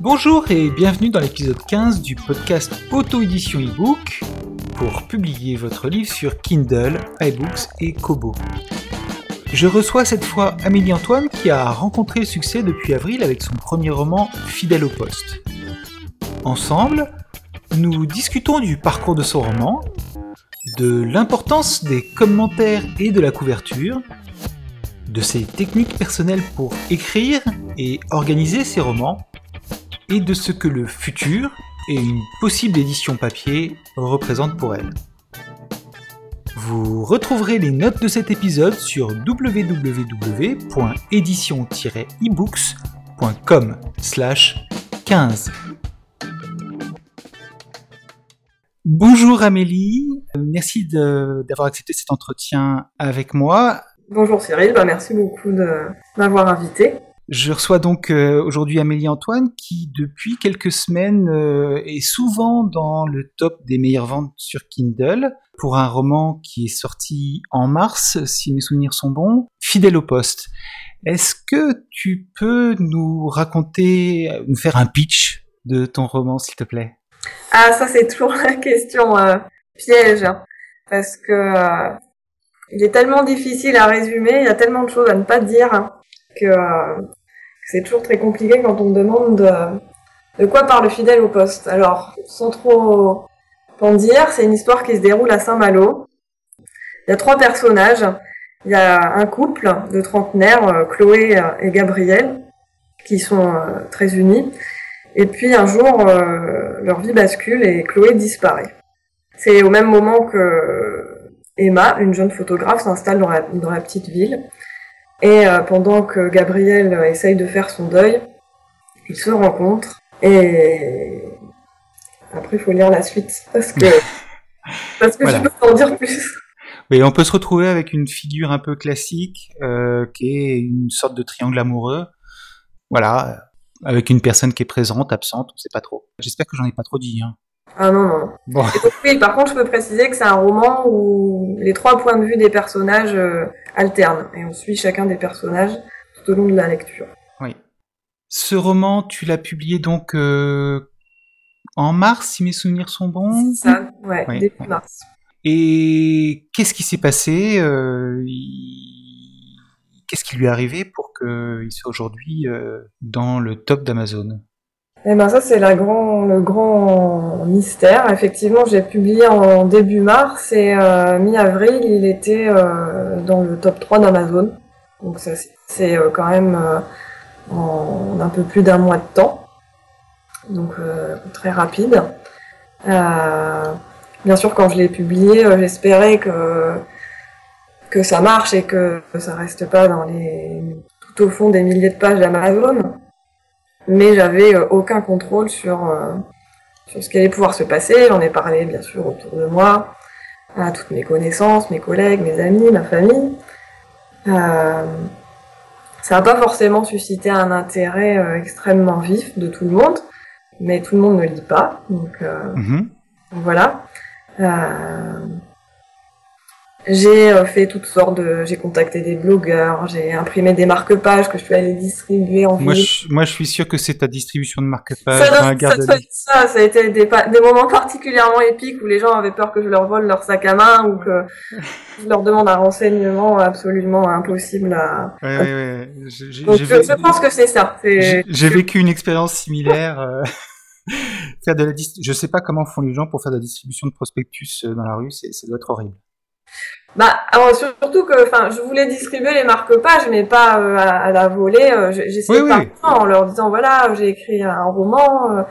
Bonjour et bienvenue dans l'épisode 15 du podcast Auto-édition ebook pour publier votre livre sur Kindle, iBooks et Kobo. Je reçois cette fois Amélie Antoine qui a rencontré le succès depuis avril avec son premier roman Fidèle au poste. Ensemble, nous discutons du parcours de son roman, de l'importance des commentaires et de la couverture, de ses techniques personnelles pour écrire et organiser ses romans, et de ce que le futur et une possible édition papier représentent pour elle. Vous retrouverez les notes de cet épisode sur www.édition-ebooks.com/15. Bonjour Amélie, merci d'avoir accepté cet entretien avec moi. Bonjour Cyril, bah, merci beaucoup de m'avoir invité. Je reçois donc euh, aujourd'hui Amélie Antoine qui depuis quelques semaines euh, est souvent dans le top des meilleures ventes sur Kindle pour un roman qui est sorti en mars, si mes souvenirs sont bons, Fidèle au poste. Est-ce que tu peux nous raconter, nous faire un pitch de ton roman s'il te plaît? Ah ça c'est toujours la question euh, piège hein, parce que il est tellement difficile à résumer, il y a tellement de choses à ne pas dire hein, que c'est toujours très compliqué quand on me demande de, quoi parle fidèle au poste. Alors, sans trop en dire, c'est une histoire qui se déroule à Saint-Malo. Il y a trois personnages. Il y a un couple de trentenaires, euh, Chloé et Gabriel, qui sont euh, très unis. Et puis un jour, euh, leur vie bascule et Chloé disparaît. C'est au même moment que Emma, une jeune photographe, s'installe dans la petite ville. Et euh, pendant que Gabriel essaye de faire son deuil, ils se rencontrent et après il faut lire la suite parce que parce que je peux en dire plus. Oui, on peut se retrouver avec une figure un peu classique euh, qui est une sorte de triangle amoureux. Voilà, avec une personne qui est présente, absente, on sait pas trop. J'espère que j'en ai pas trop dit. Hein. Ah non, non. Bon. oui, par contre, je peux préciser que c'est un roman où les trois points de vue des personnages euh, alternent et on suit chacun des personnages tout au long de la lecture. Oui. Ce roman, tu l'as publié donc euh, en mars, si mes souvenirs sont bons? Ça, ouais, début mars. Et qu'est-ce qui s'est passé euh, Qu'est-ce qui lui est arrivé pour qu'il soit aujourd'hui dans le top d'Amazon? Eh ben ça c'est le grand mystère. Effectivement, j'ai publié en début mars et euh, mi-avril, il était euh, dans le top 3 d'Amazon. Donc ça c'est euh, quand même en un peu plus d'un mois de temps. Donc très rapide. bien sûr, quand je l'ai publié, j'espérais que que ça marche et que ça reste pas dans les tout au fond des milliers de pages d'Amazon mais j'avais euh, aucun contrôle sur, euh, sur ce qui allait pouvoir se passer. J'en ai parlé bien sûr autour de moi, à toutes mes connaissances, mes collègues, mes amis, ma famille. Euh, ça n'a pas forcément suscité un intérêt extrêmement vif de tout le monde, mais tout le monde ne lit pas, donc, mm-hmm. voilà. J'ai euh, fait toutes sortes de, j'ai contacté des blogueurs, j'ai imprimé des marque-pages que je suis allée distribuer en moi, je, moi, je suis sûr que c'est ta distribution de marque-pages. Ça, ça, ça, a été des, des, moments particulièrement épiques où les gens avaient peur que je leur vole leur sac à main ou que je leur demande un renseignement absolument impossible à. Ouais, ouais, ouais. Je, pense que c'est ça. J'ai vécu une expérience similaire. Euh, faire de la je sais pas comment font les gens pour faire de la distribution de prospectus euh, dans la rue, ça doit être horrible. Bah, alors surtout que, enfin, je voulais distribuer les marque-pages, mais pas euh, à, la volée. Euh, J'essayais oui, en leur disant voilà, j'ai écrit un roman. Euh,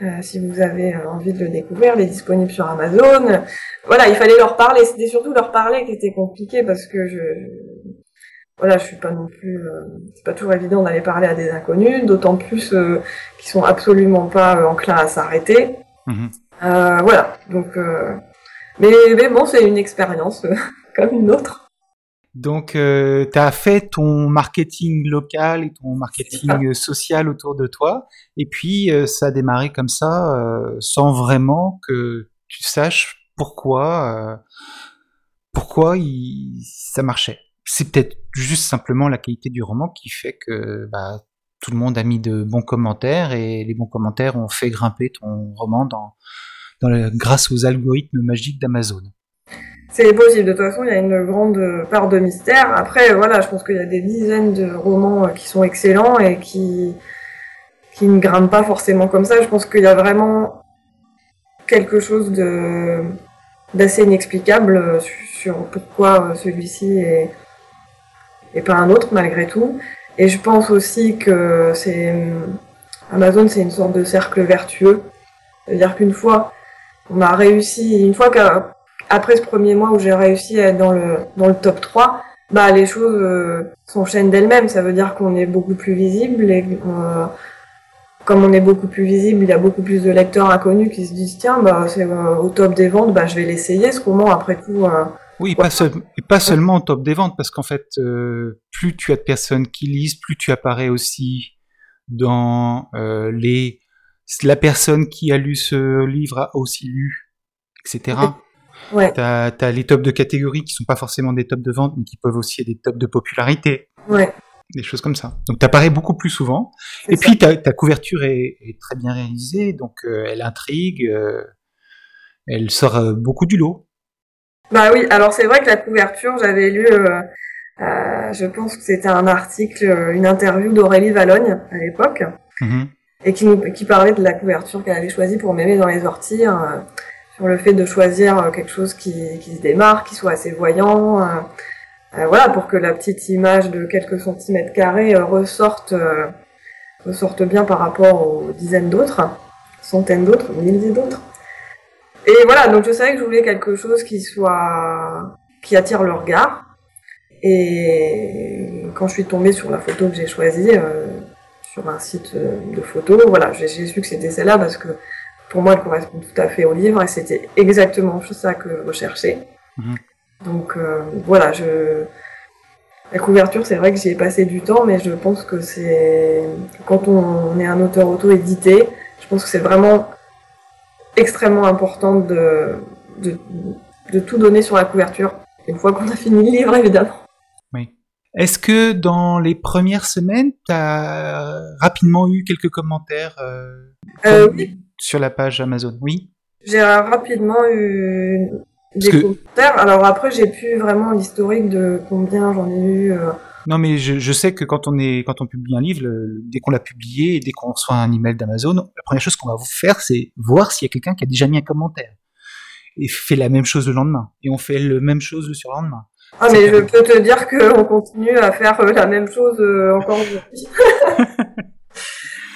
euh, si vous avez envie de le découvrir, il est disponible sur Amazon. Voilà, il fallait leur parler. C'était surtout leur parler qui était compliqué parce que je, voilà, je suis pas non plus, c'est pas toujours évident d'aller parler à des inconnus, d'autant plus euh, qu'ils sont absolument pas enclins à s'arrêter. Mhm. voilà, donc mais, bon, c'est une expérience euh, comme une autre. Donc, euh, tu as fait ton marketing local et ton marketing social autour de toi, et puis euh, ça a démarré comme ça, euh, sans vraiment que tu saches pourquoi, pourquoi il, ça marchait. C'est peut-être juste simplement la qualité du roman qui fait que bah, tout le monde a mis de bons commentaires et les bons commentaires ont fait grimper ton roman dans, dans grâce aux algorithmes magiques d'Amazon. C'est possible. De toute façon, il y a une grande part de mystère. Après, voilà, je pense qu'il y a des dizaines de romans euh, qui sont excellents et qui, qui ne grimpent pas forcément comme ça. Je pense qu'il y a vraiment quelque chose de d'assez inexplicable euh, sur pourquoi euh, celui-ci est, et pas un autre malgré tout. Et je pense aussi que c'est Amazon, c'est une sorte de cercle vertueux. C'est-à-dire qu'une fois on a réussi, une fois que après ce premier mois où j'ai réussi à être dans le, dans le top 3, bah, les choses euh, s'enchaînent d'elles-mêmes. Ça veut dire qu'on est beaucoup plus visible et euh, comme on est beaucoup plus visible, il y a beaucoup plus de lecteurs inconnus qui se disent tiens, bah, c'est euh, au top des ventes, bah, je vais l'essayer ce roman après tout. oui, pas, pas seulement au top des ventes, parce qu'en fait, plus tu as de personnes qui lisent, plus tu apparais aussi dans les la personne qui a lu ce livre a aussi lu, etc. Ouais. T'as as les tops de catégorie qui sont pas forcément des tops de vente, mais qui peuvent aussi être des tops de popularité. Ouais. Des choses comme ça. Donc t'apparais beaucoup plus souvent. Et puis ta, ta couverture est, est, très bien réalisée, donc euh, elle intrigue, euh, elle sort euh, beaucoup du lot. Bah oui, alors c'est vrai que la couverture, j'avais lu, je pense que c'était un article, une interview d'Aurélie Valogne à l'époque, mm-hmm. et qui, qui parlait de la couverture qu'elle avait choisie pour m'aimer dans les orties. Sur le fait de choisir euh, quelque chose qui, se démarque, qui soit assez voyant, euh, euh, voilà, pour que la petite image de quelques centimètres carrés ressorte, ressorte bien par rapport aux dizaines d'autres, centaines d'autres, milliers d'autres. Et voilà, donc je savais que je voulais quelque chose qui soit, qui attire le regard. Et quand je suis tombée sur la photo que j'ai choisie, sur un site de photos, voilà, j'ai su que c'était celle-là parce que pour moi, elle correspond tout à fait au livre et c'était exactement ça que je recherchais. Mhm. Donc euh, voilà, je... la couverture, c'est vrai que j'y ai passé du temps, mais je pense que c'est quand on est un auteur auto-édité, je pense que c'est vraiment extrêmement important de... de, de tout donner sur la couverture une fois qu'on a fini le livre, évidemment. Oui. Est-ce que dans les premières semaines, tu as rapidement eu quelques commentaires euh, euh, oui sur la page Amazon, oui J'ai rapidement eu des commentaires. Alors après, j'ai plus vraiment l'historique de combien j'en ai eu. Euh. Non, mais je, sais que quand on est, quand on publie un livre, dès qu'on l'a publié et dès qu'on reçoit un email d'Amazon, la première chose qu'on va vous faire, c'est voir s'il y a quelqu'un qui a déjà mis un commentaire et fait la même chose le lendemain. Et on fait la même chose le surlendemain. Ah, mais je peux te dire qu'on continue à faire euh, la même chose euh, encore aujourd'hui.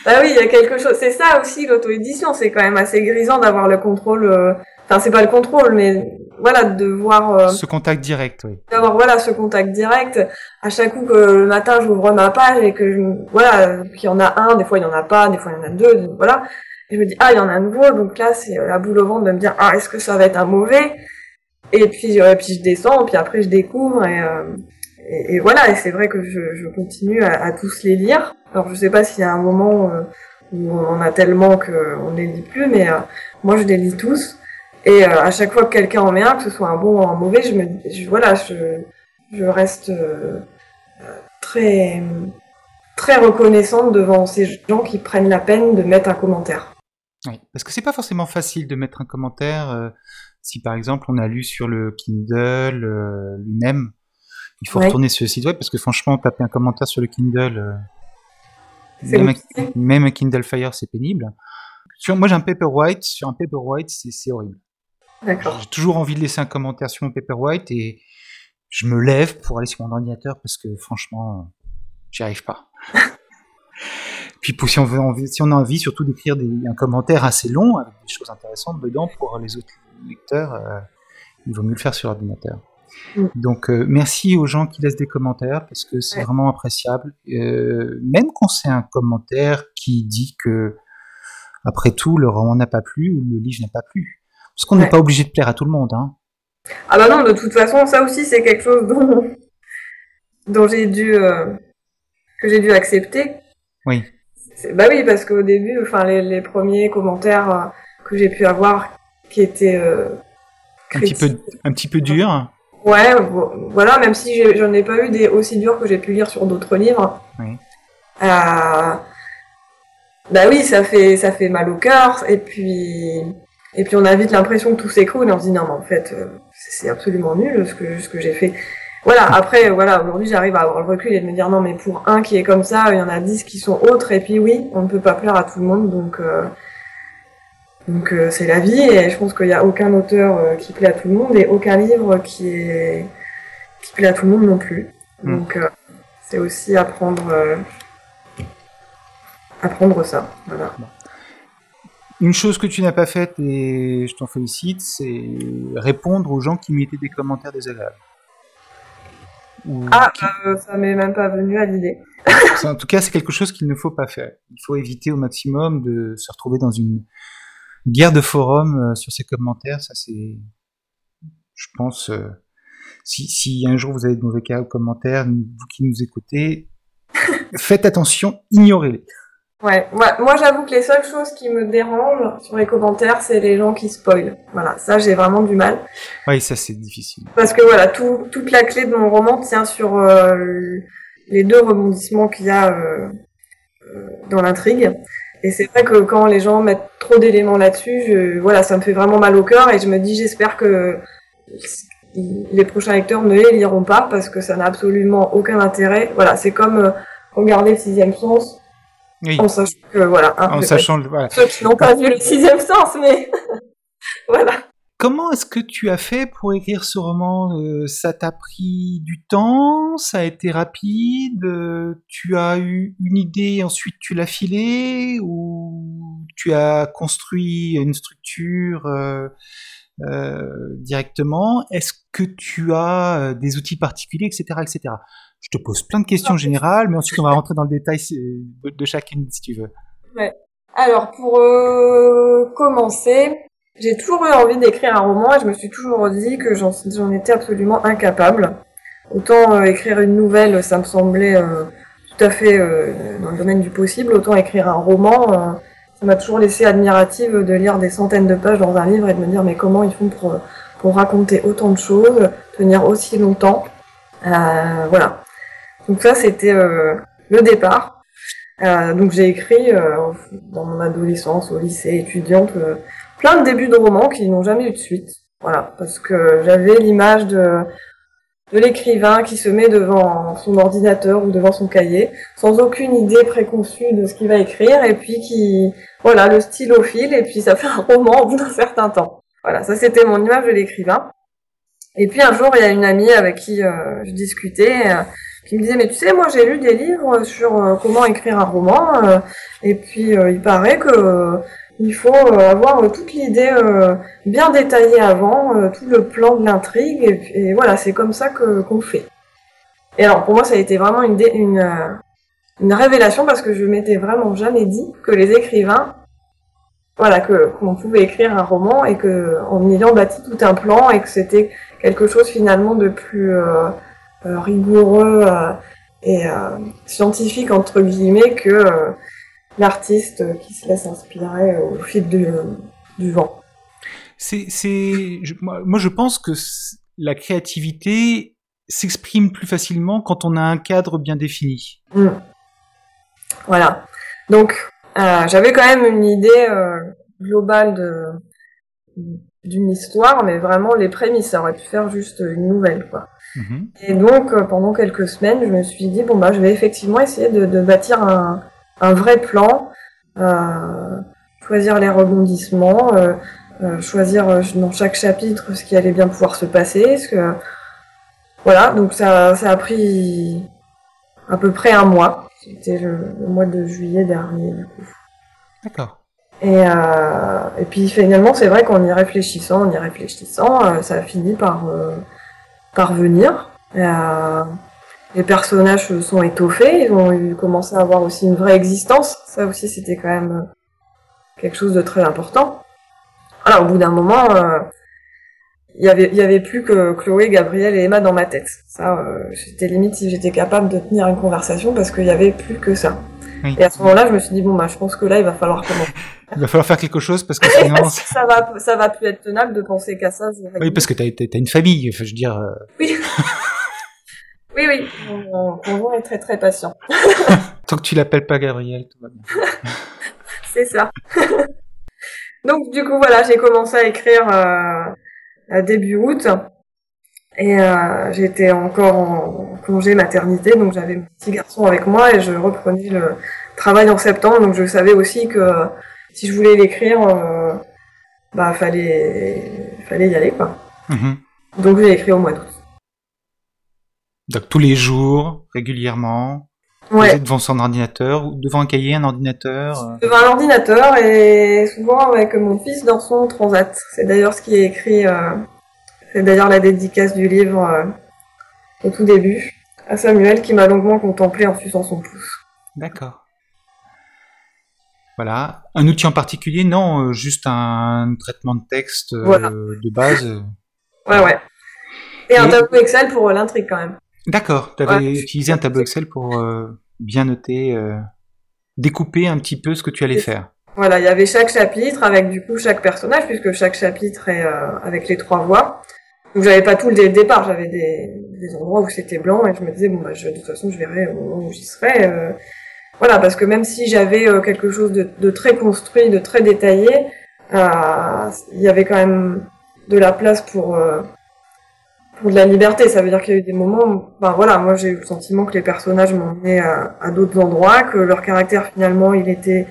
Bah oui, il y a quelque chose. C'est ça aussi l'auto-édition. C'est quand même assez grisant d'avoir le contrôle. Euh, enfin, c'est pas le contrôle, mais voilà, de voir. Euh, ce contact direct, oui. D'avoir voilà ce contact direct. À chaque coup que le matin j'ouvre ma page et que je, voilà, qu'il y en a un, des fois il y en a pas, des fois il y en a deux, voilà. Et je me dis ah il y en a un nouveau, donc là c'est la boule au ventre de me dire ah est-ce que ça va être un mauvais? Et puis et puis je descends, puis après je découvre et euh, et, voilà, et c'est vrai que je, continue à, tous les lire. Alors je sais pas s'il y a un moment euh, où on en a tellement qu'on ne les lit plus, mais euh, moi je les lis tous. Et euh, à chaque fois que quelqu'un en met un, que ce soit un bon ou un mauvais, je me, voilà, je reste très très reconnaissante devant ces gens qui prennent la peine de mettre un commentaire. Oui, parce que c'est pas forcément facile de mettre un commentaire si par exemple on a lu sur le Kindle lui-même il faut retourner sur le site web parce que franchement, taper un commentaire sur le Kindle, euh, même, un, Kindle Fire, c'est pénible. Sur, moi, j'ai un Paperwhite. Sur un Paperwhite, c'est horrible. J'ai toujours envie de laisser un commentaire sur mon Paperwhite et je me lève pour aller sur mon ordinateur parce que franchement, j'y arrive pas. Puis si on, veut, si on a envie surtout d'écrire un commentaire assez long avec des choses intéressantes dedans pour les autres lecteurs, euh, il vaut mieux le faire sur l'ordinateur. Mm. Donc euh, merci aux gens qui laissent des commentaires parce que c'est vraiment appréciable. Euh, même quand c'est un commentaire qui dit que après tout le roman n'a pas plu ou le livre n'a pas plu, parce qu'on n'est pas obligé de plaire à tout le monde. Hein. Ah bah non, de toute façon ça aussi c'est quelque chose dont dont j'ai dû que j'ai dû accepter. Oui. Bah oui, parce qu'au début, enfin les, les, premiers commentaires que j'ai pu avoir qui étaient un petit peu un petit peu durs. Ouais, voilà, même si j'en ai pas eu des aussi durs que j'ai pu lire sur d'autres livres. Oui. Euh, bah oui, ça fait ça fait mal au cœur et puis et puis on a vite l'impression que tout s'écroule et on se dit non mais en fait euh, c'est absolument nul ce que ce que j'ai fait. Voilà, après voilà, aujourd'hui j'arrive à avoir le recul et de me dire non mais pour un qui est comme ça, il y en a dix qui sont autres et puis oui, on ne peut pas plaire à tout le monde donc euh, donc euh, c'est la vie et je pense qu'il n'y a aucun auteur euh, qui plaît à tout le monde et aucun livre qui est qui plaît à tout le monde non plus. Mm. Donc c'est aussi apprendre apprendre ça. Voilà. Une chose que tu n'as pas faite, et je t'en félicite, c'est répondre aux gens qui mettaient des commentaires désagréables. ah, euh, ça m'est même pas venu à l'idée. en tout cas, c'est quelque chose qu'il ne faut pas faire. Il faut éviter au maximum de se retrouver dans une guerre de forum euh, sur ces commentaires. Ça, c'est, je pense, euh, si, si un jour vous avez de mauvais commentaires, vous qui nous écoutez, faites attention, ignorez-les. Ouais, moi, j'avoue que les seules choses qui me dérangent sur les commentaires, c'est les gens qui spoilent. Voilà, ça j'ai vraiment du mal. Oui, ça c'est difficile. Parce que voilà, tout, toute la clé de mon roman tient sur euh, les deux rebondissements qu'il y a euh, dans l'intrigue. Et c'est vrai que quand les gens mettent trop d'éléments là-dessus, je, voilà, ça me fait vraiment mal au cœur et je me dis j'espère que les prochains lecteurs ne les liront pas parce que ça n'a absolument aucun intérêt. Voilà, c'est comme regarder le sixième sens en sachant que, voilà. Hein, en sachant, voilà. Ceux qui n'ont pas vu le sixième sens, mais voilà. Comment est-ce que tu as fait pour écrire ce roman euh, Ça t'a pris du temps Ça a été rapide Tu as eu une idée, ensuite tu l'as filée Ou tu as construit une structure euh, euh, directement Est-ce que tu as des outils particuliers, etc., etc. Je te pose plein de questions générales, mais ensuite on va rentrer dans le détail de chacune si tu veux. Ouais. Alors pour euh, commencer, j'ai toujours eu envie d'écrire un roman et je me suis toujours dit que j'en étais absolument incapable. Autant euh, écrire une nouvelle, ça me semblait euh, tout à fait dans le domaine du possible, autant écrire un roman, ça m'a toujours laissé admirative de lire des centaines de pages dans un livre et de me dire mais comment ils font pour, pour raconter autant de choses, tenir aussi longtemps. voilà. Donc ça, c'était euh, le départ. Euh, donc j'ai écrit euh, dans mon adolescence, au lycée, étudiante, plein de débuts de romans qui n'ont jamais eu de suite. Voilà, parce que j'avais l'image de, de l'écrivain qui se met devant son ordinateur ou devant son cahier, sans aucune idée préconçue de ce qu'il va écrire, et puis qui, voilà, le stylo file, et puis ça fait un roman au bout d'un certain temps. Voilà, ça c'était mon image de l'écrivain. Et puis un jour, il y a une amie avec qui je discutais, qui me disait mais tu sais moi j'ai lu des livres sur euh, comment écrire un roman euh, et puis euh, il paraît que il faut avoir toute l'idée bien détaillée avant, tout le plan de l'intrigue et, voilà c'est comme ça que qu'on fait. Et alors pour moi ça a été vraiment une une, révélation parce que je m'étais vraiment jamais dit que les écrivains voilà que qu'on pouvait écrire un roman et que en ayant bâti tout un plan et que c'était quelque chose finalement de plus rigoureux euh, et euh, scientifique entre guillemets que l'artiste qui se laisse inspirer au fil du, du vent. C'est, c'est, moi, je pense que la créativité s'exprime plus facilement quand on a un cadre bien défini. Mmh. Voilà. Donc, euh, j'avais quand même une idée euh, globale de d'une histoire, mais vraiment les prémices, ça aurait pu faire juste une nouvelle, quoi. Mhm. Et donc, euh, pendant quelques semaines, je me suis dit, bon, bah, je vais effectivement essayer de, de bâtir un, un, vrai plan, euh, choisir les rebondissements, euh, euh choisir euh, dans chaque chapitre ce qui allait bien pouvoir se passer. Ce que... Voilà, donc ça, ça a pris à peu près un mois. C'était le, le, mois de juillet dernier, du coup. D'accord. Et, euh, et puis finalement, c'est vrai qu'en y réfléchissant, en y réfléchissant, ça a fini par. Euh, les personnages se sont étoffés, ils ont commencé à avoir aussi une vraie existence. Ça aussi, c'était quand même quelque chose de très important. Alors, au bout d'un moment, euh, il y avait plus que Chloé, Gabriel et Emma dans ma tête. Ça, euh, j'étais limite si j'étais capable de tenir une conversation parce qu'il y avait plus que ça. Oui. Et à ce moment-là, je me suis dit bon bah je pense que là il va falloir commencer. Il va falloir faire quelque chose parce que sinon. ça va ça va plus être tenable de penser qu'à ça. oui, parce que t'as as, une famille. Enfin, je veux dire. euh, Oui. oui, oui. Mon conjoint est très très patient. Tant que tu l'appelles pas Gabriel, tout va bien. C'est ça. Donc du coup voilà, j'ai commencé à écrire euh, à début août et euh, j'étais encore en congé maternité, donc j'avais mon petit garçon avec moi et je reprenais le travail en septembre, donc je savais aussi que si je voulais l'écrire, euh, bah fallait fallait y aller quoi. Mhm. Donc j'ai écrit au mois d'août. Donc tous les jours, régulièrement, vous Ouais. êtes devant son ordinateur ou devant un cahier, un ordinateur. euh, devant un ordinateur et souvent avec mon fils dans son transat. C'est d'ailleurs ce qui est écrit, euh, c'est d'ailleurs la dédicace du livre euh, au tout début, à Samuel qui m'a longuement contemplé en suçant son pouce. D'accord. Voilà. Un outil en particulier Non, euh, juste un traitement de texte euh, Voilà. de base. Ouais, ouais. Et un tableau Excel pour l'intrigue quand même. D'accord. Tu avais Ouais. utilisé un tableau Excel pour bien noter, découper un petit peu ce que tu allais faire. Voilà, il y avait chaque chapitre avec du coup chaque personnage, puisque chaque chapitre est euh, avec les trois voix. Donc j'avais pas tout le départ, j'avais des, des endroits où c'était blanc et je me disais bon bah je, de toute façon je verrai où j'y serai. euh. voilà, parce que même si j'avais euh, quelque chose de, de très construit, de très détaillé, euh, il y avait quand même de la place pour euh, pour de la liberté. Ça veut dire qu'il y a eu des moments, où, ben voilà, moi j'ai eu le sentiment que les personnages m'emmenaient à, à d'autres endroits, que leur caractère finalement il était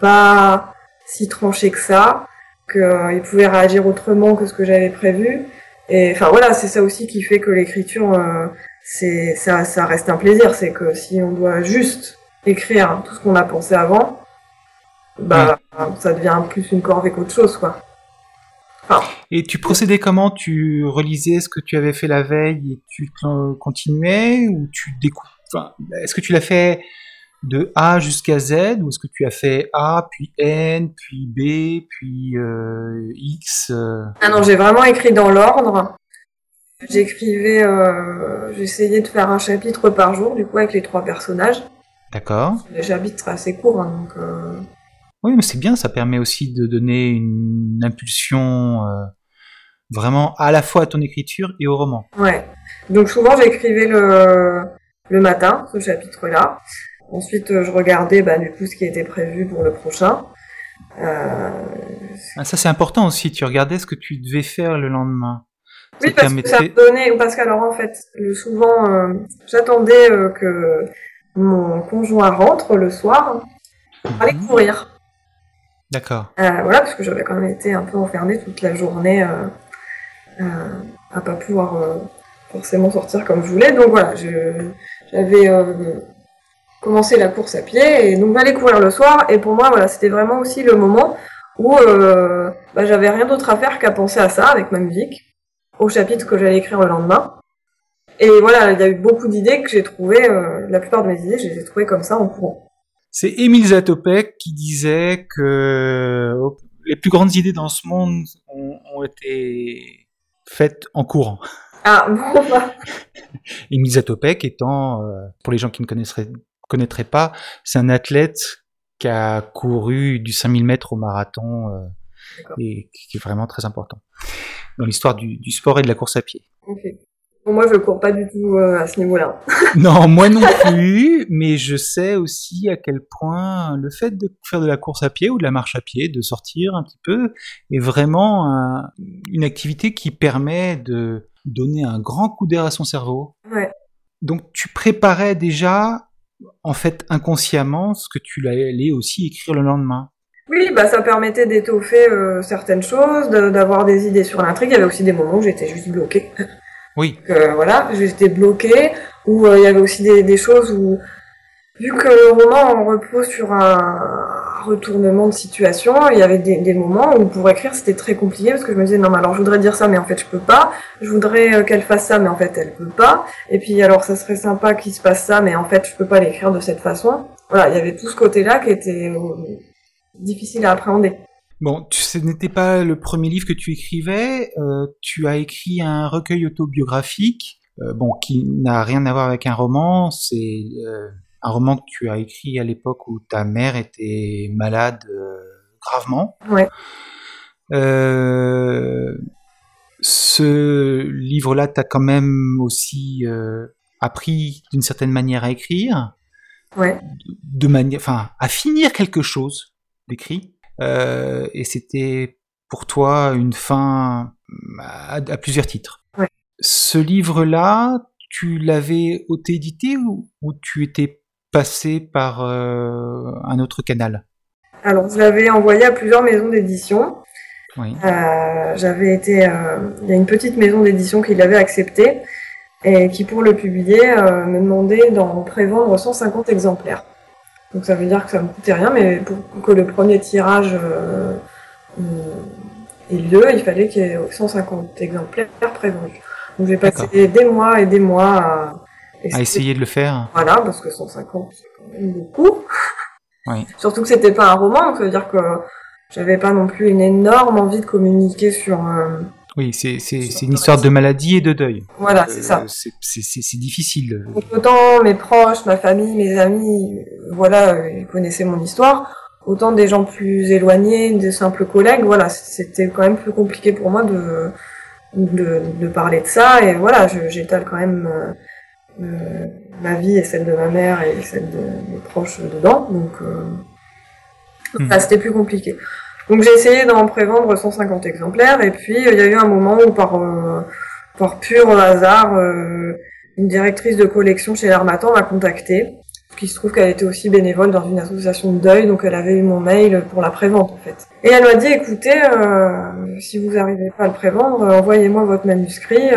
pas si tranché que ça, qu'ils pouvaient réagir autrement que ce que j'avais prévu. Et enfin voilà, c'est ça aussi qui fait que l'écriture, euh, c'est ça, ça reste un plaisir. C'est que si on doit juste écrire tout ce qu'on a pensé avant, bah ça devient plus une corvée qu'autre chose, quoi. Et tu procédais comment? Tu relisais ce que tu avais fait la veille et tu continuais ou tu découpes enfin, Est-ce que tu l'as fait de A jusqu'à Z ou est-ce que tu as fait A puis N puis B puis euh, X euh, Ah non, j'ai vraiment écrit dans l'ordre. J'écrivais, euh, j'essayais de faire un chapitre par jour, du coup, avec les trois personnages. D'accord. Les chapitres assez courts, hein, donc. euh, Oui, mais c'est bien, ça permet aussi de donner une impulsion vraiment à la fois à ton écriture et au roman. Ouais. Donc souvent j'écrivais le, le matin, ce chapitre-là. Ensuite euh, je regardais bah, du coup ce qui était prévu pour le prochain. Euh, Ah, ça c'est important aussi, tu regardais ce que tu devais faire le lendemain. Oui, Ça parce que ça donnait, parce qu'alors en fait, souvent euh, j'attendais euh, que mon conjoint rentre le soir pour aller Mhm. courir. D'accord. Voilà, parce que j'avais quand même été un peu enfermée toute la journée à pas pouvoir forcément sortir comme je voulais. Donc voilà, j'avais commencé la course à pied et donc j'allais courir le soir. Et pour moi, voilà, c'était vraiment aussi le moment où euh, bah, j'avais rien d'autre à faire qu'à penser à ça avec ma musique, au chapitre que j'allais écrire le lendemain. Et voilà, il y a eu beaucoup d'idées que j'ai trouvées, euh, la plupart de mes idées, je les ai trouvées comme ça en courant. C'est Émile Zatopek qui disait que euh, les plus grandes idées dans ce monde ont, ont été faites en courant. Ah, bon, bah, Émile Zatopek étant, euh, pour les gens qui ne connaisseraient, connaîtraient pas, c'est un athlète qui a couru du 5000 mètres au marathon euh, et qui est vraiment très important dans l'histoire du, du sport et de la course à pied. moi, je cours pas du tout euh, à ce niveau-là. Non, moi non plus, mais je sais aussi à quel point le fait de faire de la course à pied ou de la marche à pied, de sortir un petit peu, est vraiment un- une activité qui permet de donner un grand coup d'air à son cerveau. Ouais. Donc tu préparais déjà, en fait, inconsciemment, ce que tu allais aussi écrire le lendemain. Oui, bah ça permettait d'étoffer euh, certaines choses, de- d'avoir des idées sur l'intrigue. Il y avait aussi des moments où j'étais juste bloquée. Oui, Donc, euh, voilà, j'étais bloquée. Ou euh, il y avait aussi des, des choses où, vu que le roman repose sur un retournement de situation, il y avait des, moments où pour écrire c'était très compliqué parce que je me disais non mais alors je voudrais dire ça mais en fait je peux pas. Je voudrais euh, qu'elle fasse ça mais en fait elle peut pas. Et puis alors ça serait sympa qu'il se passe ça mais en fait je peux pas l'écrire de cette façon. Voilà, il y avait tout ce côté-là qui était euh, difficile à appréhender. Bon, ce n'était pas le premier livre que tu écrivais. Euh, tu as écrit un recueil autobiographique, bon, qui n'a rien à voir avec un roman. C'est un roman que tu as écrit à l'époque où ta mère était malade gravement. Ouais. ce livre-là t'a quand même aussi appris d'une certaine manière à écrire. Ouais. De manière, enfin, à finir quelque chose d'écrit. Euh, et c'était pour toi une fin à, plusieurs titres. Ce livre-là, tu l'avais auto-édité ou, tu étais passé par euh, un autre canal Alors, je l'avais envoyé à plusieurs maisons d'édition. Euh, j'avais été, il y a une petite maison d'édition qui l'avait accepté et qui, pour le publier, me demandait d'en prévendre 150 exemplaires. Donc ça veut dire que ça me coûtait rien, mais pour que le premier tirage euh, ait lieu, il fallait qu'il y ait 150 exemplaires prévendus. Donc j'ai passé des mois et des mois à, à essayer de le faire. Voilà, parce que 150 c'est quand même beaucoup. Oui. Surtout que c'était pas un roman, donc ça veut dire que j'avais pas non plus une énorme envie de communiquer sur. Euh, oui, c'est, c'est, une histoire de maladie et de deuil. Voilà, c'est ça. Euh, c'est, difficile. autant mes proches, ma famille, mes amis, voilà, ils connaissaient mon histoire. Autant des gens plus éloignés, des simples collègues, voilà, c'était quand même plus compliqué pour moi de, de, de parler de ça. Et voilà, j'étale quand même euh, euh, ma vie et celle de ma mère et celle de mes proches dedans. Donc, euh, hmm. c'était plus compliqué. Donc j'ai essayé d'en prévendre 150 exemplaires et puis euh, il y a eu un moment où par, euh, par pur hasard, euh, une directrice de collection chez l'Armatan m'a contacté. Qui se trouve qu'elle était aussi bénévole dans une association de deuil, donc elle avait eu mon mail pour la prévente en fait. Et elle m'a dit écoutez, si vous n'arrivez pas à le prévendre, envoyez-moi votre manuscrit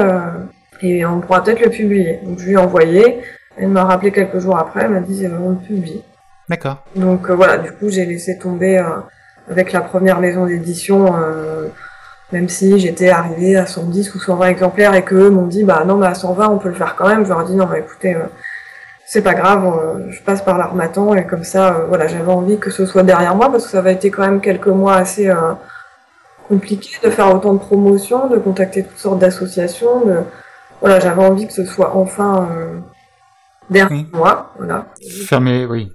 et on pourra peut-être le publier. Donc je lui ai envoyé. Elle m'a rappelé quelques jours après, elle m'a dit on le publie. D'accord. Donc voilà, du coup j'ai laissé tomber avec la première maison d'édition, euh, même si j'étais arrivée à 110 ou 120 exemplaires et qu'eux m'ont dit bah non mais à 120 on peut le faire quand même, je leur ai dit non mais écoutez euh, c'est pas grave, euh, je passe par l'armatan et comme ça voilà j'avais envie que ce soit derrière moi parce que ça avait été quand même quelques mois assez compliqué de faire autant de promotions, de contacter toutes sortes d'associations, de voilà j'avais envie que ce soit enfin derrière moi, voilà. Fermé, oui.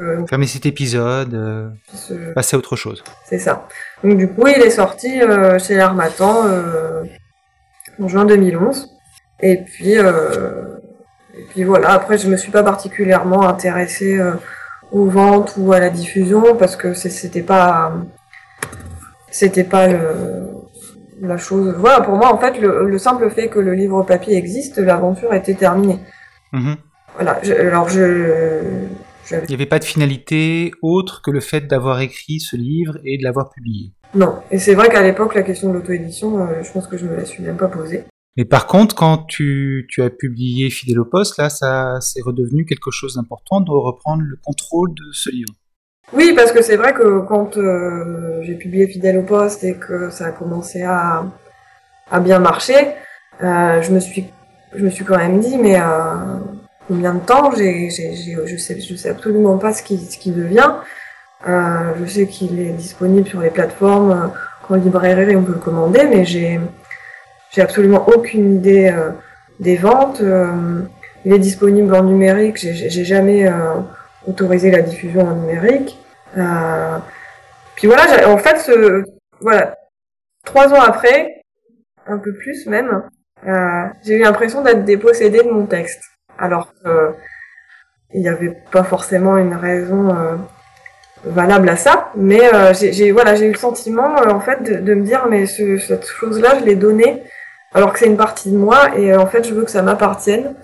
Euh, Fermer cet épisode, euh, passer à autre chose. C'est ça. Donc du coup, il est sorti euh, chez l'Armatan en juin 2011. Et puis, et puis voilà, après je me suis pas particulièrement intéressée aux ventes ou à la diffusion parce que c'était pas c'était pas la chose. Voilà, pour moi en fait le, simple fait que le livre papier existe, l'aventure était terminée. Mm-hmm. Voilà, alors je il n'y avait pas de finalité autre que le fait d'avoir écrit ce livre et de l'avoir publié. Non, et c'est vrai qu'à l'époque, la question de l'auto-édition, euh, je pense que je me la suis même pas posée. Mais par contre, quand tu, as publié Fidèle au poste, là, ça c'est redevenu quelque chose d'important de reprendre le contrôle de ce livre. Oui, parce que c'est vrai que quand euh, j'ai publié Fidèle au poste et que ça a commencé à, bien marcher, euh, je me suis je me suis quand même dit mais combien de temps. J'ai, je sais, je sais absolument pas ce qui, ce qui devient. Euh, je sais qu'il est disponible sur les plateformes euh, qu'en librairie on peut le commander, mais j'ai, j'ai absolument aucune idée euh, des ventes. Euh, il est disponible en numérique. J'ai, j'ai jamais autorisé la diffusion en numérique. Puis voilà, en fait, trois ans après, un peu plus même, j'ai eu l'impression d'être dépossédée de mon texte alors qu'il n'y avait pas forcément une raison euh, valable à ça, mais euh, j'ai eu le sentiment euh, en fait de, me dire mais cette chose-là, je l'ai donnée alors que c'est une partie de moi et en fait je veux que ça m'appartienne.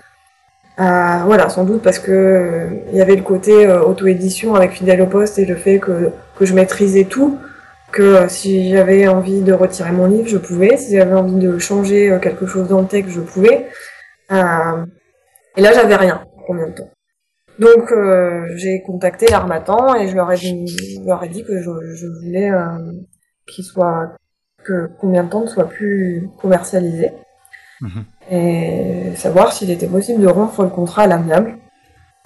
Voilà, sans doute parce que il y avait le côté auto-édition avec Fidèle au poste et le fait que, que je maîtrisais tout, que si j'avais envie de retirer mon livre, je pouvais, si j'avais envie de changer quelque chose dans le texte, je pouvais. Et là, j'avais rien combien de temps. Donc, euh, j'ai contacté l'Armatan et je leur ai dit, que je, voulais euh, qu'il soit que combien de temps ne soit plus commercialisé mhm. Et savoir s'il était possible de rompre le contrat à l'amiable.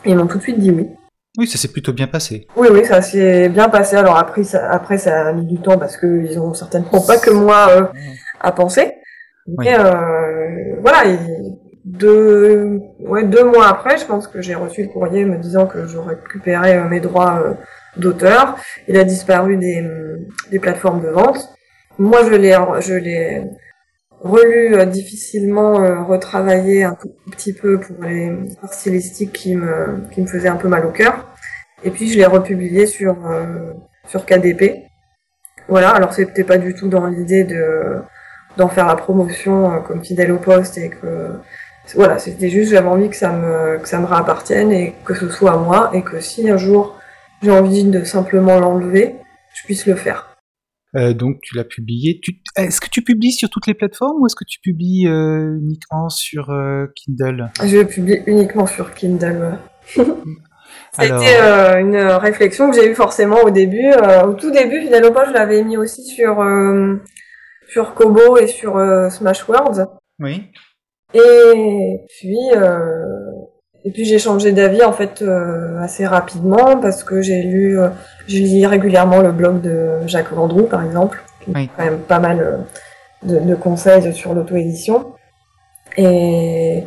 Ils m'ont tout de suite dit oui. Oui, ça s'est plutôt bien passé. Oui, oui, ça s'est bien passé. Alors après, ça, après, ça a mis du temps parce qu'ils ont certainement pas que moi euh, à penser. Mais euh, voilà, deux, ouais, deux mois après, je pense que j'ai reçu le courrier me disant que je récupérais mes droits d'auteur. Il a disparu des, des plateformes de vente. Moi, je l'ai, je l'ai relu euh, difficilement, euh, retravaillé un petit peu pour les parts stylistiques qui me, qui me faisaient un peu mal au cœur. Et puis je l'ai republié sur, euh, sur KDP. Voilà, alors c'était pas du tout dans l'idée de d'en faire la promotion comme fidèle au poste et que voilà, c'était juste j'avais envie que ça me que ça me réappartienne et que ce soit à moi et que si un jour j'ai envie de simplement l'enlever, je puisse le faire. Euh, donc tu l'as publié. Est-ce que tu publies sur toutes les plateformes ou est-ce que tu publies euh, uniquement sur euh, Kindle? Je publie uniquement sur Kindle. C'était une réflexion que j'ai eue forcément au début. au tout début, finalement, je l'avais mis aussi sur sur Kobo et sur Smashwords. Oui. Et puis et puis j'ai changé d'avis en fait euh, assez rapidement parce que j'ai lu, euh, je lis régulièrement le blog de Jacques Vendroux par exemple, qui a quand même pas mal euh, de, de, conseils sur l'auto-édition. Et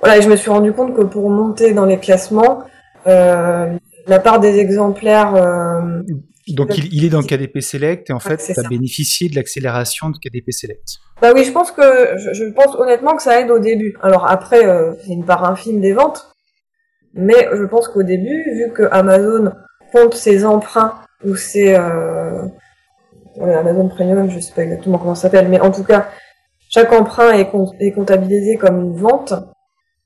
voilà, et je me suis rendu compte que pour monter dans les classements, la part des exemplaires donc il, est dans KDP Select et en fait, tu as bénéficié de l'accélération de KDP Select. Bah oui, je pense que je, pense honnêtement que ça aide au début. Alors après, c'est une part infime des ventes, mais je pense qu'au début, vu que Amazon compte ses emprunts ou ses euh, Amazon Premium, je sais pas exactement comment ça s'appelle, mais en tout cas, chaque emprunt est, comptabilisé comme une vente.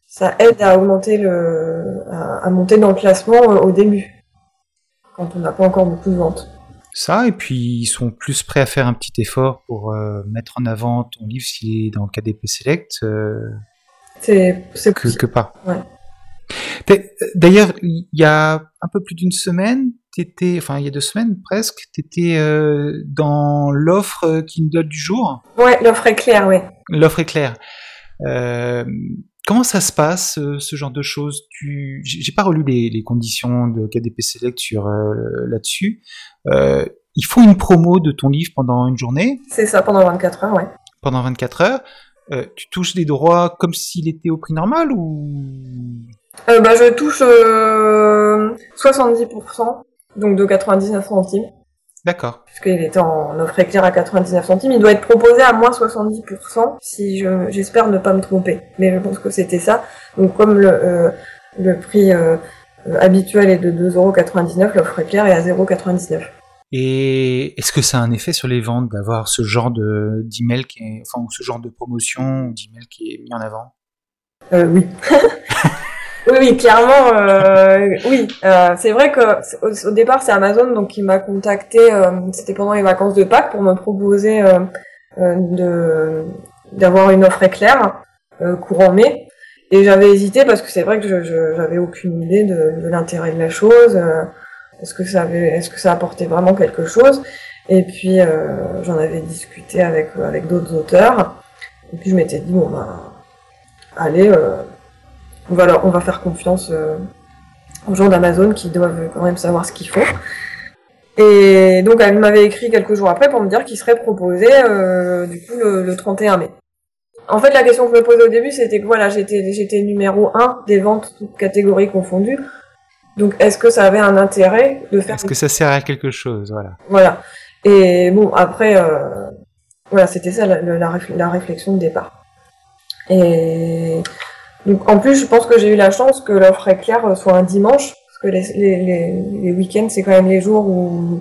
Ça aide à augmenter le, à, monter dans le classement euh, au début, quand on n'a pas encore beaucoup de ventes. Ça, et puis ils sont plus prêts à faire un petit effort pour euh, mettre en avant ton livre s'il est dans KDP Select. c'est que, que pas. Ouais. D'ailleurs, il y a un peu plus d'une semaine, t'étais, enfin il y a deux semaines presque, tu étais euh, dans l'offre euh, Kindle du jour. Ouais, l'offre est claire, oui. L'offre est claire. Euh, comment ça se passe, ce genre de choses? Tu, j'ai pas relu les, conditions de KDP Select sur là-dessus. il faut une promo de ton livre pendant une journée? C'est ça, pendant 24 heures, ouais. Pendant 24 heures. tu touches des droits comme s'il était au prix normal ou? Euh, bah, je touche euh, 70%, donc de 99 centimes. D'accord. Puisqu'il était en offre éclair à 99 centimes, il doit être proposé à moins 70% si je, j'espère ne pas me tromper. Mais je pense que c'était ça. Donc comme le, euh, le prix euh, habituel est de 2,99€, l'offre éclair est à 0,99€. Et est-ce que ça a un effet sur les ventes d'avoir ce genre de d'email qui est, enfin, ce genre de promotion ou d'email qui est mis en avant? Euh, Oui. Oui, clairement, euh, oui. Euh, c'est vrai que au, départ, c'est Amazon donc qui m'a contacté. Euh, C'était pendant les vacances de Pâques pour me proposer d'avoir une offre éclair courant mai. Et j'avais hésité parce que c'est vrai que j'avais aucune idée de, l'intérêt de la chose. est-ce que ça apportait vraiment quelque chose Et puis j'en avais discuté avec avec d'autres auteurs. Et puis je m'étais dit bon bah allez on va, on va faire confiance euh, aux gens d'Amazon qui doivent quand même savoir ce qu'ils font. Et donc elle m'avait écrit quelques jours après pour me dire qu'il serait proposé euh, du coup le, 31 mai. En fait, la question que je me posais au début, c'était que voilà, j'étais j'étais numéro 1 des ventes toutes catégories confondues. Donc est-ce que ça avait un intérêt de faire Est-ce que ça sert à quelque chose, voilà. Voilà. Et bon, après euh, voilà, c'était ça la, la, la réflexion de départ. Et donc, en plus, je pense que j'ai eu la chance que l'offre éclair soit un dimanche, parce que les, les, les, week-ends, c'est quand même les jours où,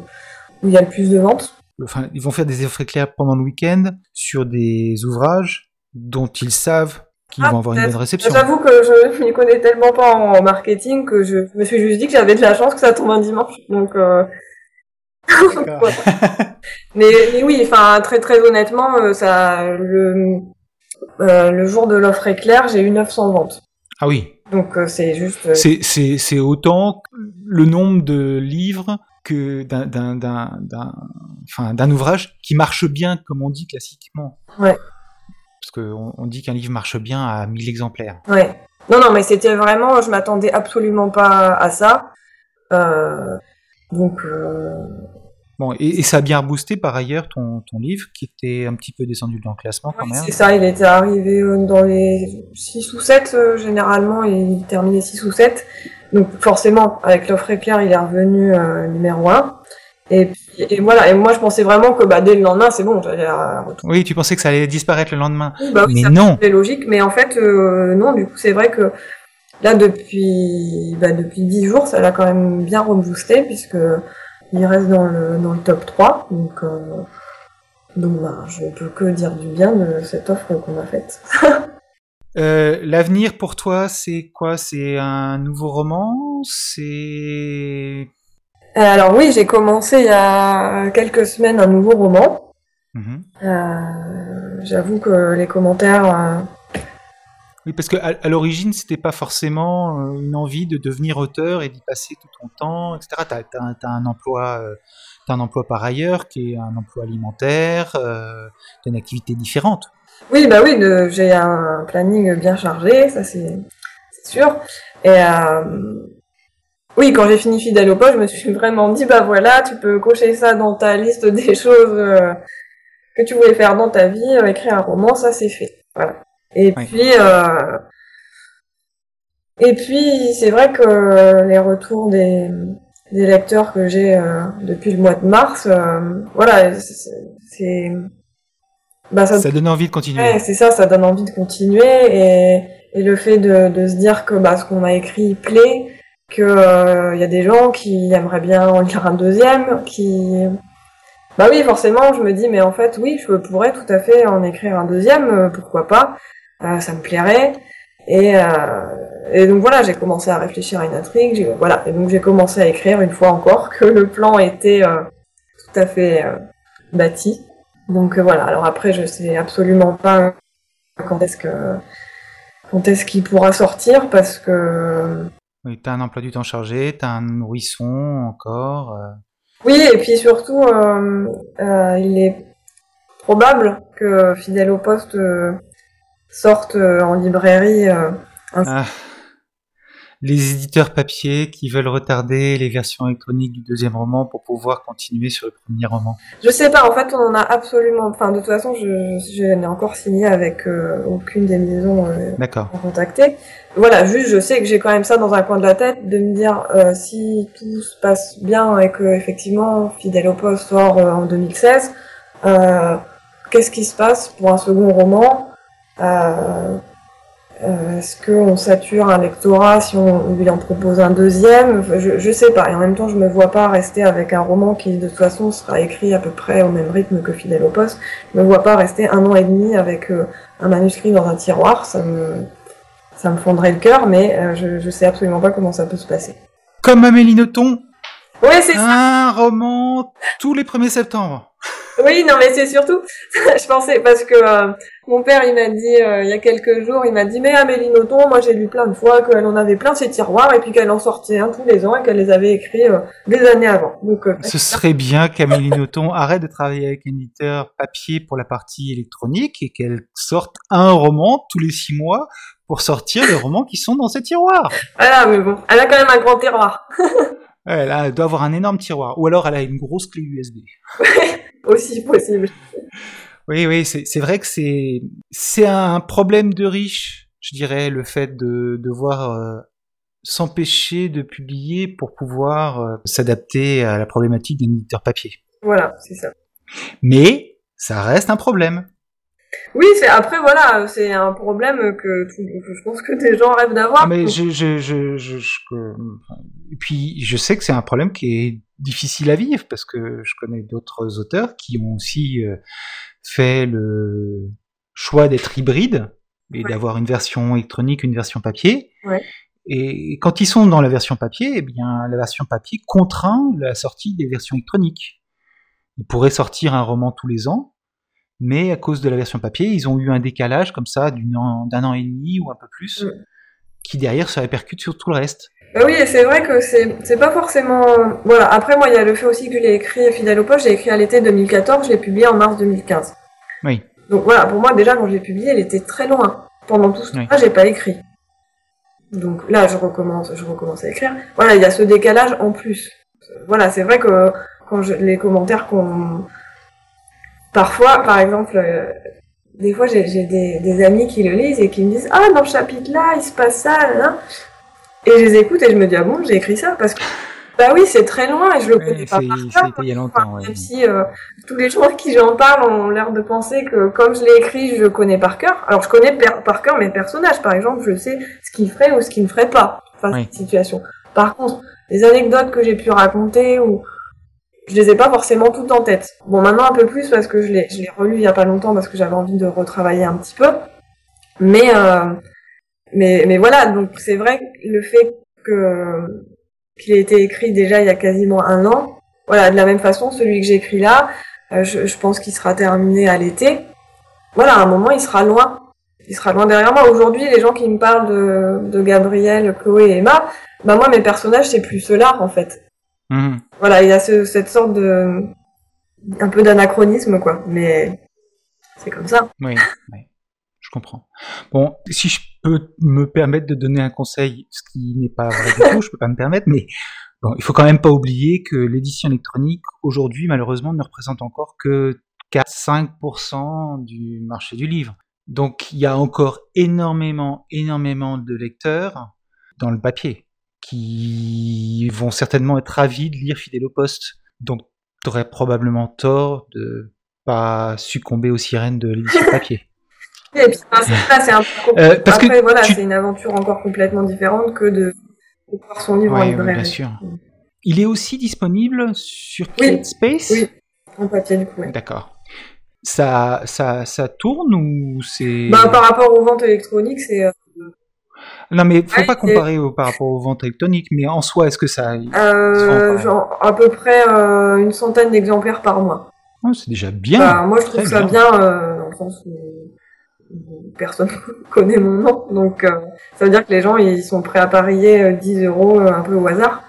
où il y a le plus de ventes. Enfin, ils vont faire des offres éclair pendant le week-end sur des ouvrages dont ils savent qu'ils vont avoir une bonne réception. J'avoue que je m'y connais tellement pas en marketing que je me suis juste dit que j'avais de la chance que ça tombe un dimanche. Donc, euh... mais, mais, oui, enfin très très honnêtement, euh, ça le euh, le jour de l'offre éclair, j'ai eu 900 ventes. Ah oui. Donc euh, c'est juste. Euh, c'est autant le nombre de livres que d'un d'un ouvrage qui marche bien, comme on dit classiquement. Ouais. Parce qu'on on dit qu'un livre marche bien à 1000 exemplaires. Ouais. Non, non, mais c'était vraiment, je m'attendais absolument pas à ça. donc Bon, et, ça a bien boosté par ailleurs ton, ton livre qui était un petit peu descendu dans le classement quand même. C'est ça, il était arrivé dans les 6 ou 7 généralement, et il terminait 6 ou 7. Donc forcément, avec l'offre éclair, il est revenu numéro 1. Et, et, voilà, et moi je pensais vraiment que bah, dès le lendemain, c'est bon, j'allais. Oui, tu pensais que ça allait disparaître le lendemain. bah oui, mais non. C'est logique, mais en fait, euh, non, du coup, c'est vrai que là, depuis, bah, depuis 10 jours, ça l'a quand même bien reboosté, puisque il reste dans le, dans le top 3. Donc, euh, donc bah, je peux que dire du bien de cette offre qu'on a faite. Euh, l'avenir pour toi, c'est quoi? C'est un nouveau roman? C'est euh, alors oui, j'ai commencé il y a quelques semaines un nouveau roman. Euh, j'avoue que les commentaires. Euh, oui, parce qu'à à, l'origine, c'était pas forcément une envie de devenir auteur et d'y passer tout ton temps, etc. Tu as, un emploi, un emploi par ailleurs qui est un emploi alimentaire, euh, as une activité différente. Oui, bah oui, j'ai un planning bien chargé, ça c'est sûr. Et oui, quand j'ai fini Fidèle au poste, je me suis vraiment dit, bah voilà, tu peux cocher ça dans ta liste des choses euh, que tu voulais faire dans ta vie, euh, écrire un roman, ça c'est fait. Voilà. Et puis, euh, et puis c'est vrai que les retours des, des lecteurs que j'ai depuis le mois de mars, voilà, c'est bah, ça, ça donne envie de continuer. c'est ça, ça donne envie de continuer et, et le fait de, de se dire que bah, ce qu'on a écrit plaît que il euh, y a des gens qui aimeraient bien en lire un deuxième, qui bah oui forcément je me dis mais en fait oui je pourrais tout à fait en écrire un deuxième, euh, pourquoi pas, euh, ça me plairait et, et donc voilà j'ai commencé à réfléchir à une intrigue, voilà et donc j'ai commencé à écrire une fois encore que le plan était tout à fait bâti donc voilà alors après je sais absolument pas quand est-ce que quand est-ce qu'il pourra sortir parce que oui, t'as un emploi du temps chargé, t'as un nourrisson encore. Euh. Oui, et puis surtout, euh, euh, il est probable que Fidèle au poste sorte en librairie. Ah les éditeurs papier qui veulent retarder les versions électroniques du deuxième roman pour pouvoir continuer sur le premier roman Je sais pas, en fait, on en a absolument. Enfin, de toute façon, je, je n'ai encore signé avec euh, aucune des maisons euh, contactées. Voilà, juste, je sais que j'ai quand même ça dans un coin de la tête de me dire euh, si tout se passe bien et que effectivement Fidèle au poste sort euh, en 2016, qu'est-ce qui se passe pour un second roman? euh, est-ce qu'on sature un lectorat si on lui en propose un deuxième je, je sais pas. Et en même temps, je me vois pas rester avec un roman qui, de toute façon, sera écrit à peu près au même rythme que Fidèle au poste. Je me vois pas rester un an et demi avec euh, un manuscrit dans un tiroir. Ça me, ça me fondrait le cœur, mais euh, je, je sais absolument pas comment ça peut se passer. Comme Amélie Nothomb. Oui, c'est ça. Un roman tous les 1er septembre. Oui, non, mais c'est surtout, je pensais, parce que euh, mon père, il m'a dit, euh, il y a quelques jours, il m'a dit, mais Amélie Nothomb, moi j'ai lu plein de fois qu'elle en avait plein ses tiroirs, et puis qu'elle en sortait un tous les ans, et qu'elle les avait écrits euh, des années avant. Donc, Ce serait bien qu'Amélie Nothomb arrête de travailler avec un éditeur papier pour la partie électronique, et qu'elle sorte un roman tous les six mois pour sortir les romans qui sont dans ses tiroirs. Voilà, mais bon, elle a quand même un grand tiroir. elle, doit avoir un énorme tiroir, ou alors elle a une grosse clé USB. aussi possible. Oui, oui, c'est vrai que c'est c'est un problème de riche, je dirais, le fait de devoir euh, s'empêcher de publier pour pouvoir euh, s'adapter à la problématique d'un éditeur papier. Voilà, c'est ça. Mais ça reste un problème. Oui, c'est après voilà, c'est un problème que, je pense que des gens rêvent d'avoir. Ah, mais je, je, je, je, et puis je sais que c'est un problème qui est difficile à vivre parce que je connais d'autres auteurs qui ont aussi euh, fait le choix d'être hybride et d'avoir une version électronique, une version papier. Ouais. Et quand ils sont dans la version papier, eh bien la version papier contraint la sortie des versions électroniques. Ils pourraient sortir un roman tous les ans, mais à cause de la version papier, ils ont eu un décalage comme ça d'un an, an, et demi ou un peu plus, qui derrière se répercute sur tout le reste. Bah oui, et c'est vrai que c'est pas forcément. Voilà. Après, moi, il y a le fait aussi que j'ai écrit Fidèle au poste. J'ai écrit à l'été 2014. Je l'ai publié en mars 2015. Oui. Donc voilà, pour moi, déjà, quand je l'ai publié, elle était très loin. Pendant tout ce temps-là, j'ai pas écrit. Donc là, je recommence, je recommence à écrire. Voilà, il y a ce décalage en plus. Voilà, c'est vrai que quand je, les commentaires qu'on, parfois, par exemple, euh, des fois j'ai des, des, amis qui le lisent et qui me disent ah dans ce chapitre là il se passe ça là, et je les écoute et je me dis ah bon j'ai écrit ça parce que bah oui, c'est très loin et je le connais pas par cœur. il y a longtemps. Même si euh, tous les gens à qui j'en parle ont l'air de penser que comme je l'ai écrit, je connais par cœur. Alors je connais par cœur mes personnages. Par exemple, je sais ce qu'ils feraient ou ce qu'ils ne feraient pas face à cette situation. Par contre, les anecdotes que j'ai pu raconter ou je les ai pas forcément toutes en tête. Bon, maintenant un peu plus parce que je l'ai je l'ai relu il y a pas longtemps parce que j'avais envie de retravailler un petit peu. Mais euh, mais mais voilà, donc c'est vrai que le fait que qu'il a été écrit déjà il y a quasiment un an. Voilà, de la même façon, celui que j'écris là, euh, je, je, pense qu'il sera terminé à l'été. Voilà, à un moment, il sera loin. Il sera loin derrière moi. Aujourd'hui, les gens qui me parlent de, de Gabriel, Chloé et Emma, bah moi, mes personnages, c'est plus cela, en fait. Mmh. Voilà, il y a ce, cette sorte de... un peu d'anachronisme, quoi. Mais c'est comme ça. Oui, oui, je comprends. Bon, si je peux me permettre de donner un conseil, ce qui n'est pas vrai du tout, je peux pas me permettre, mais bon, il faut quand même pas oublier que l'édition électronique aujourd'hui, malheureusement, ne représente encore que 4-5% du marché du livre. Donc il y a encore énormément, énormément de lecteurs dans le papier qui vont certainement être ravis de lire Fidèle au poste. Donc tu aurais probablement tort de pas succomber aux sirènes de l'édition papier. Et puis, c'est un peu euh, parce Après, que voilà, c'est une aventure encore complètement différente que de, voir son livre en librairie. bien sûr. Il est aussi disponible sur oui. Space Oui, en papier du coup. D'accord. Ça, ça, ça tourne ou c'est... Bah, par rapport aux ventes électroniques, c'est... Euh... Non, mais faut pas comparer par rapport aux ventes électroniques, mais en soi, est-ce que ça... Euh, genre, à peu près euh, une centaine d'exemplaires par mois. Oh, c'est déjà bien. Bah, moi, je trouve ça bien, bien euh, dans le sens où personne connaît mon nom. Donc, euh, ça veut dire que les gens, ils sont prêts à parier 10 euh, euros euh, un peu au hasard.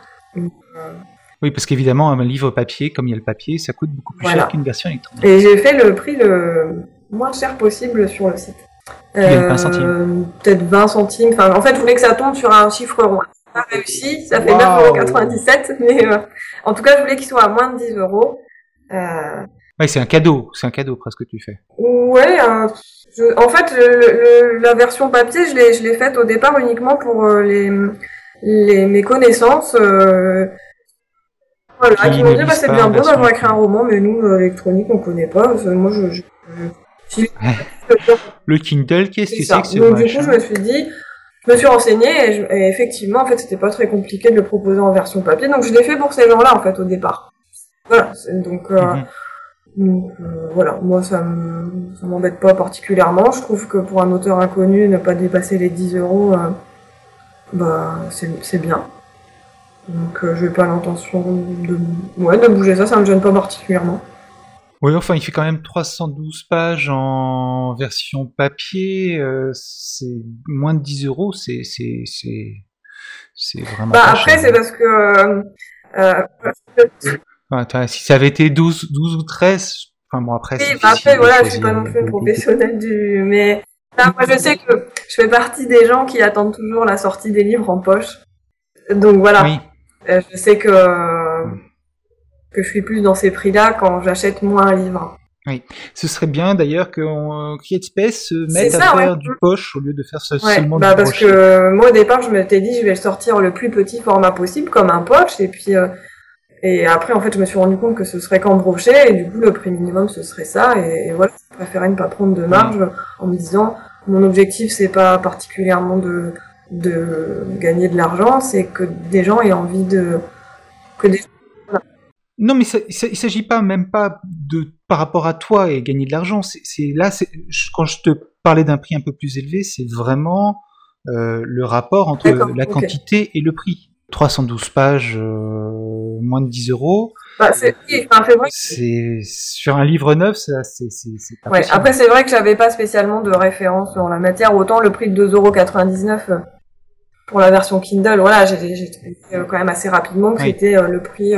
oui, parce qu'évidemment, un livre papier, comme il y a le papier, ça coûte beaucoup plus cher qu'une version électronique. Et j'ai fait le prix le moins cher possible sur le site. Peut-être 20 centimes. Enfin, en fait, je voulais que ça tombe sur un chiffre rond. Ça a réussi, ça fait 9,97 mais en tout cas, je voulais qu'il soit à moins de 10 euros. Ouais, c'est un cadeau, c'est un cadeau presque que tu fais. Ouais, en fait, le, la version papier, je l'ai, je l'ai faite au départ uniquement pour euh, les, les, mes connaissances. Euh, voilà, qui, m'ont dit bah, c'est bien beau d'avoir écrit un roman, mais nous, euh, électronique, on connaît pas. Moi, je. je, le Kindle, qu'est-ce que c'est que ce Donc, du coup, je me suis dit, je me suis renseignée et, effectivement, en fait, c'était pas très compliqué de le proposer en version papier. Donc, je l'ai fait pour ces gens-là, en fait, au départ. Voilà. Donc, mhm. Donc euh, voilà, moi ça m'embête pas particulièrement. Je trouve que pour un auteur inconnu, ne pas dépasser les 10 euros, euh, bah c'est bien. Donc euh, je n'ai pas l'intention de, ouais, de bouger ça, ça me gêne pas particulièrement. Oui, enfin, il fait quand même 312 pages en version papier. c'est moins de 10 euros, c'est c'est vraiment. Bah après, c'est parce que si ça avait été 12, 12 ou 13, enfin bon après. Oui, bah après voilà, je suis pas non plus professionnel du, mais moi je sais que je fais partie des gens qui attendent toujours la sortie des livres en poche. Donc voilà. Oui. Euh, je sais que que je suis plus dans ces prix-là quand j'achète moins un livre. Oui, ce serait bien d'ailleurs que CreateSpace se mette à faire du poche au lieu de faire ce seulement bah, parce que moi au départ je m'étais dit je vais le sortir le plus petit format possible comme un poche et puis euh, et après, en fait, je me suis rendu compte que ce serait qu'en brochet, et du coup, le prix minimum, ce serait ça. Et, voilà, je préférais ne pas prendre de marge en me disant, mon objectif, c'est pas particulièrement de, de gagner de l'argent, c'est que des gens aient envie de... Que des... Non, mais ça, il s'agit pas même pas de par rapport à toi et gagner de l'argent. C'est là, quand je te parlais d'un prix un peu plus élevé, c'est vraiment euh, le rapport entre la quantité et le prix. 312 pages, euh, moins de 10 euros. Bah, c'est sur un livre neuf, c'est ouais, Après, c'est vrai que j'avais pas spécialement de référence en la matière. Autant le prix de 2,99€ euh, pour la version Kindle, voilà, j'ai euh, quand même assez rapidement que c'était le prix.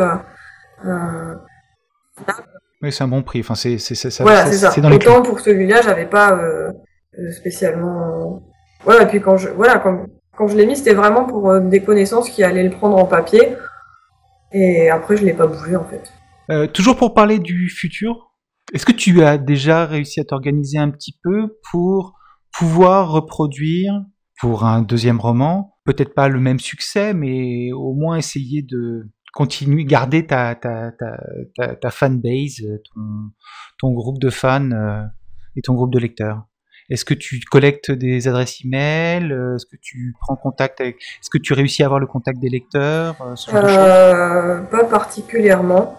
oui, c'est un bon prix. Enfin, c'est ça. Voilà, c'est ça. Dans Autant pour celui-là, j'avais pas spécialement. Voilà, et puis quand je, voilà, comme Quand je l'ai mis, c'était vraiment pour euh, des connaissances qui allaient le prendre en papier. Et après, je l'ai pas bougé en fait. Euh, toujours pour parler du futur, est-ce que tu as déjà réussi à t'organiser un petit peu pour pouvoir reproduire pour un deuxième roman, peut-être pas le même succès, mais au moins essayer de continuer, garder ta, fanbase, ton, ton groupe de fans euh, et ton groupe de lecteurs? Est-ce que tu collectes des adresses e-mail Est-ce que tu prends contact avec Est-ce que tu réussis à avoir le contact des lecteurs euh, Pas particulièrement.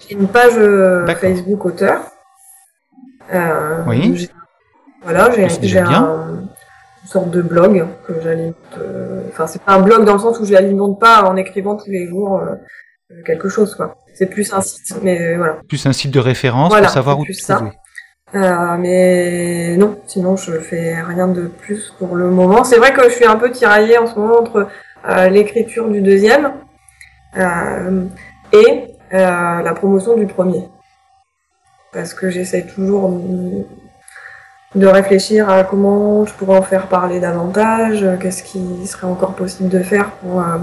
J'ai une page euh, Facebook auteur. Euh, oui. Voilà, j'ai un, une sorte de blog que j'alimente. Euh, enfin, c'est pas un blog dans le sens où je l'alimente pas en écrivant tous les jours quelque chose, quoi. C'est plus un site, mais voilà. Plus un site de référence pour savoir où tu ça. Euh, mais non, sinon je fais rien de plus pour le moment. C'est vrai que je suis un peu tiraillée en ce moment entre l'écriture du deuxième et euh, la promotion du premier. Parce que j'essaie toujours de réfléchir à comment je pourrais en faire parler davantage, qu'est-ce qui serait encore possible de faire euh,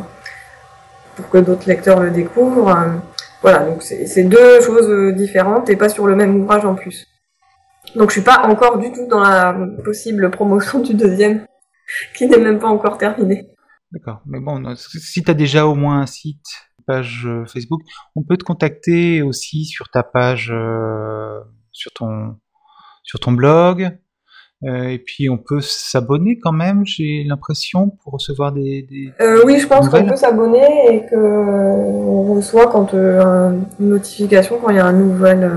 pour que d'autres lecteurs le découvrent. Voilà, donc c'est deux choses différentes et pas sur le même ouvrage en plus. Donc je suis pas encore du tout dans la possible promotion du deuxième, qui n'est même pas encore terminé. D'accord, mais bon, si tu as déjà au moins un site page euh, Facebook. On peut te contacter aussi sur ta page, euh, sur ton sur ton blog. Euh, et puis on peut s'abonner quand même, j'ai l'impression, pour recevoir des. oui, je pense qu'on peut s'abonner et qu'on reçoit quand une notification quand il y a un nouvel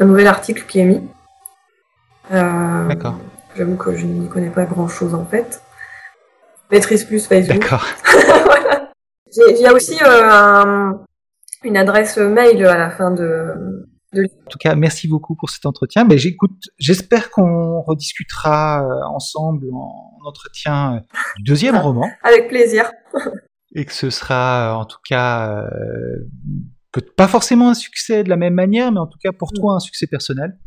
un nouvel article qui est mis. D'accord. J'avoue que je n'y connais pas grand chose en fait. Maîtrise plus Facebook. D'accord. Il y a aussi euh, une adresse mail à la fin de, En tout cas, merci beaucoup pour cet entretien. Mais j'écoute, j'espère qu'on rediscutera euh, ensemble en entretien euh, du deuxième roman. Avec plaisir. et que ce sera, en tout cas, pas forcément un succès de la même manière, mais en tout cas pour toi un succès personnel.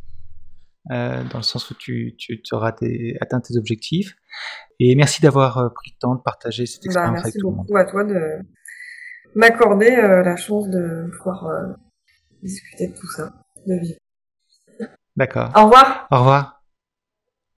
dans le sens où tu, tu, auras atteint tes objectifs. Et merci d'avoir pris le temps de partager cette bah, expérience avec tout le monde. Merci beaucoup à toi de, m'accorder euh, la chance de pouvoir euh, discuter de tout ça, de vivre. D'accord. Au revoir. Au revoir.